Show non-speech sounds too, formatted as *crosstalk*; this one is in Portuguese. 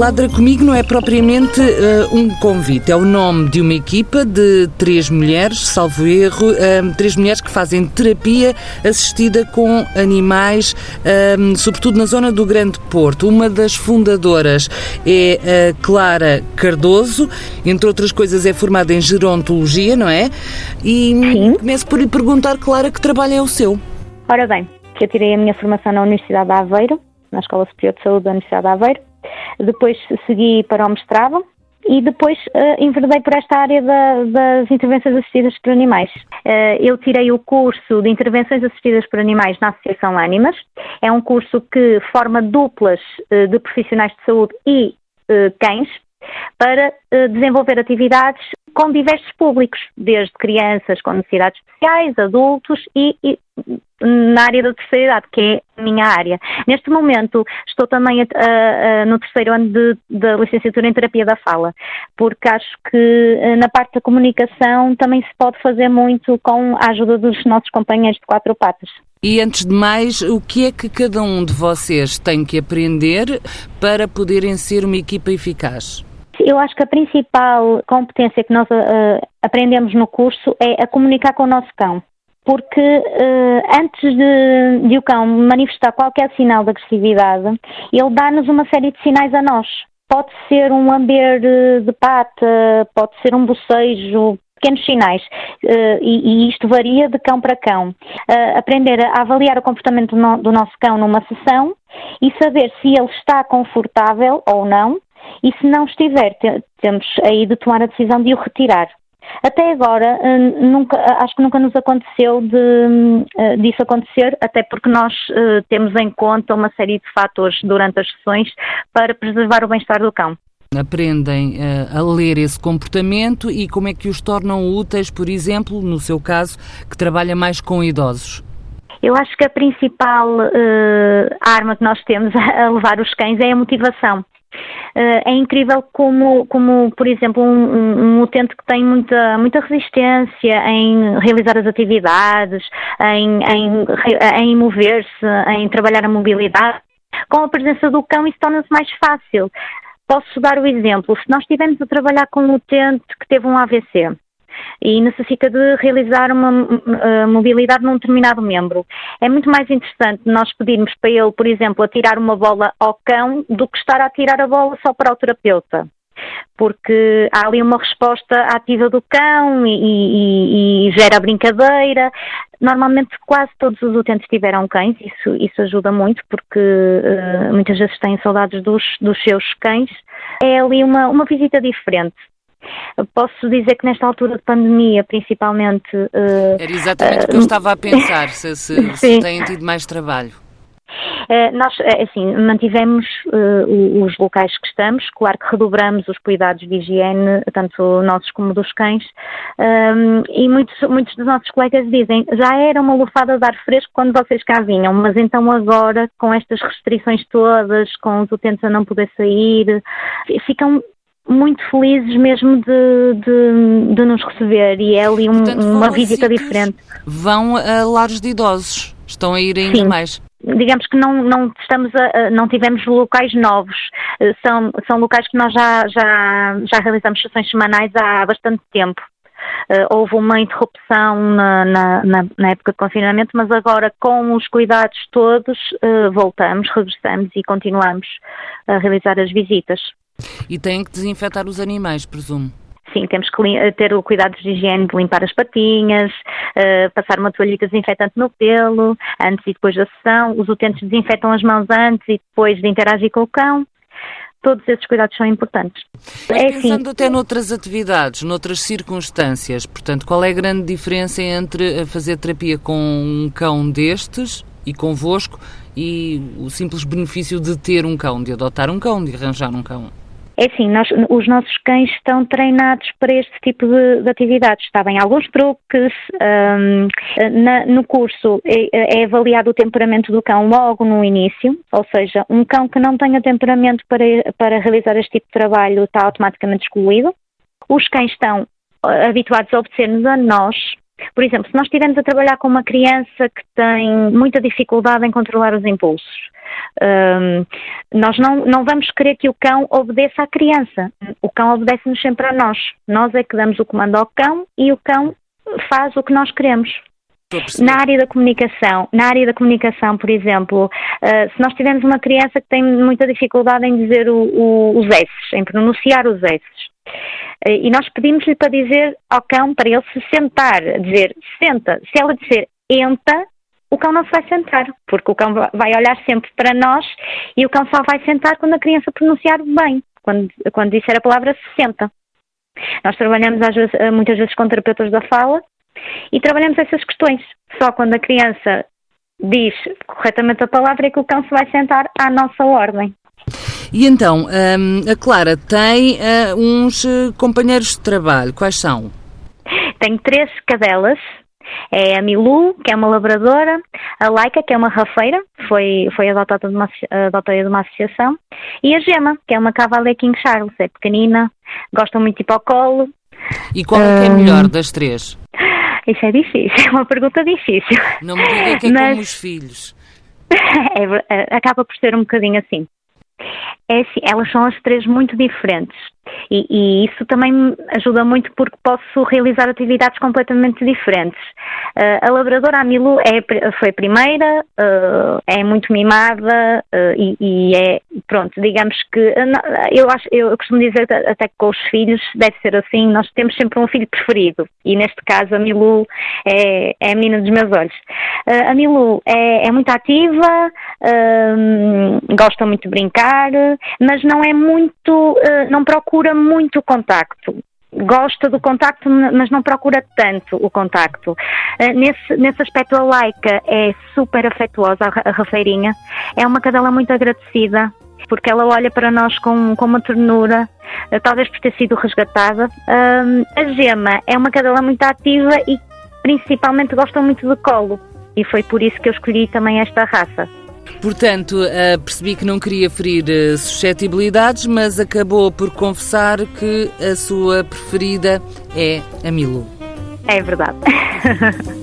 Ladra Comigo não é propriamente uh, um convite, é o nome de uma equipa de três mulheres, salvo erro, uh, três mulheres que fazem terapia assistida com animais, uh, sobretudo na zona do Grande Porto. Uma das fundadoras é Clara Cardoso, entre outras coisas é formada em gerontologia, não é? E Sim. começo por lhe perguntar, Clara, que trabalho é o seu? Ora bem, eu tirei a minha formação na Universidade de Aveiro, na Escola Superior de Saúde da Universidade de Aveiro, depois segui para o mestrado e depois uh, enverdei por esta área da, das intervenções assistidas por animais. Uh, eu tirei o curso de intervenções assistidas por animais na Associação Animas. É um curso que forma duplas uh, de profissionais de saúde e cães para desenvolver atividades com diversos públicos, desde crianças com necessidades especiais, adultos e, e na área da terceira idade, que é a minha área. Neste momento estou também no terceiro ano da licenciatura em terapia da fala, porque acho que eh, na parte da comunicação também se pode fazer muito com a ajuda dos nossos companheiros de quatro patas. E antes de mais, o que é que cada um de vocês tem que aprender para poderem ser uma equipa eficaz? Eu acho que a principal competência que nós uh, aprendemos no curso é a comunicar com o nosso cão porque uh, antes de, de, o cão manifestar qualquer sinal de agressividade, ele dá-nos uma série de sinais a nós. Pode ser um lamber de pata, pode ser um bocejo, pequenos sinais, uh, e, e, isto varia de cão para cão. Uh, aprender a avaliar o comportamento do, no, do nosso cão numa sessão e saber se ele está confortável ou não, e se não estiver, temos aí de tomar a decisão de o retirar. Até agora, hum, nunca, acho que nunca nos aconteceu de, hum, disso acontecer, até porque nós uh, temos em conta uma série de fatores durante as sessões para preservar o bem-estar do cão. Aprendem uh, a ler esse comportamento e como é que os tornam úteis, por exemplo, no seu caso, que trabalha mais com idosos? Eu acho que a principal uh, arma que nós temos *laughs* a levar os cães é a motivação. Uh, é incrível como, como por exemplo, um, um, utente que tem muita, muita resistência em realizar as atividades, em, em, em mover-se, em trabalhar a mobilidade, com a presença do cão isso torna-se mais fácil. Posso dar o exemplo, se nós estivermos a trabalhar com um utente que teve um AVC, e necessita de realizar uma uh, mobilidade num determinado membro. É muito mais interessante nós pedirmos para ele, por exemplo, atirar uma bola ao cão do que estar a atirar a bola só para o terapeuta porque há ali uma resposta ativa do cão e, e, e, gera brincadeira. Normalmente quase todos os utentes tiveram cães, isso, isso ajuda muito porque uh, muitas vezes têm saudades dos, dos seus cães. É ali uma, uma visita diferente. Posso dizer que nesta altura de pandemia, principalmente. Uh, Era exatamente uh, o que eu estava a pensar, *laughs* se, se, se têm tido mais trabalho. Uh, nós, assim, mantivemos uh, os locais que estamos, claro que redobramos os cuidados de higiene, tanto nossos como dos cães, um, e muitos, muitos dos nossos colegas dizem, já era uma lufada de ar fresco quando vocês cá vinham, mas então agora, com estas restrições todas, com os utentes a não poder sair, ficam muito felizes mesmo de, de, de nos receber e é ali um, Portanto, uma visita diferente. Vão a lares de idosos, estão a ir ainda Sim. mais digamos que não, não estamos a, não tivemos locais novos, eh, são, são locais que nós já, já, já realizamos sessões semanais há bastante tempo. Uh, houve uma interrupção na, na, na, época de confinamento, mas agora com os cuidados todos uh, voltamos, regressamos e continuamos a realizar as visitas. E têm que desinfetar os animais, presumo. Sim, temos que ter o cuidado de higiene de limpar as patinhas, uh, passar uma toalhita desinfetante no pelo, antes e depois da sessão. Os utentes desinfetam as mãos antes e depois de interagir com o cão. Todos esses cuidados são importantes. Mas é pensando assim, até noutras atividades, noutras circunstâncias, portanto, qual é a grande diferença entre fazer terapia com um cão destes e convosco e o simples benefício de ter um cão, de adotar um cão, de arranjar um cão? É assim, nós, os nossos cães estão treinados para este tipo de, de atividades. Está bem, alguns truques. Um, na, no curso é, é, avaliado o temperamento do cão logo no início, ou seja, um cão que não tenha temperamento para, para realizar este tipo de trabalho está automaticamente excluído. Os cães estão habituados a obedecer-nos a nós Por exemplo, se nós estivermos a trabalhar com uma criança que tem muita dificuldade em controlar os impulsos, um, nós não, não vamos querer que o cão obedeça à criança. O cão obedece-nos sempre a nós. Nós é que damos o comando ao cão e o cão faz o que nós queremos. Na área da comunicação, na área da comunicação, por exemplo, uh, se nós tivermos uma criança que tem muita dificuldade em dizer o, o, os S, em pronunciar os S, e nós pedimos-lhe para dizer ao cão para ele se sentar, dizer senta. Se ela disser enta, o cão não se vai sentar, porque o cão vai olhar sempre para nós e o cão só vai sentar quando a criança pronunciar bem, quando, quando disser a palavra se senta. Nós trabalhamos vezes, muitas vezes com terapeutas da fala e trabalhamos essas questões. Só quando a criança diz corretamente a palavra é que o cão se vai sentar à nossa ordem. E então, hum, a Clara tem uh, uns eh, companheiros de trabalho. Quais são? Tenho três cadelas é a Milu, que é uma labradora, a Laika, que é uma rafeira, foi, foi adotada de uma, adotada de uma associação, e a Gema, que é uma cavaleira King Charles, é pequenina, gosta muito de ir para o colo. E qual é, que é a melhor das três? Isso é difícil, *laughs* é uma pergunta difícil. Não me diga que é Mas... como os filhos. *laughs* é, é, acaba por ser um bocadinho assim. É assim, elas são as três muito diferentes. E, e, isso também me ajuda muito porque posso realizar atividades completamente diferentes. Uh, a labradora a Milu é, foi a primeira, uh, é muito mimada uh, e, e, é, pronto, digamos que eu acho, eu costumo dizer até que com os filhos deve ser assim, nós temos sempre um filho preferido e neste caso a Milu é, é a menina dos meus olhos. a Milu é, é muito ativa, gosta muito de brincar, mas não é muito, não procura muito contacto gosta do contacto, mas não procura tanto o contacto. Uh, nesse, nesse aspecto, a Laika é super afetuosa, a Rafeirinha. É uma cadela muito agradecida, porque ela olha para nós com, com uma ternura, uh, talvez por ter sido resgatada. A Gema é uma cadela muito ativa e principalmente gosta muito de colo. E foi por isso que eu escolhi também esta raça. Portanto, uh, percebi que não queria ferir uh, suscetibilidades, mas acabou por confessar que a sua preferida é a Milu. É verdade. *laughs*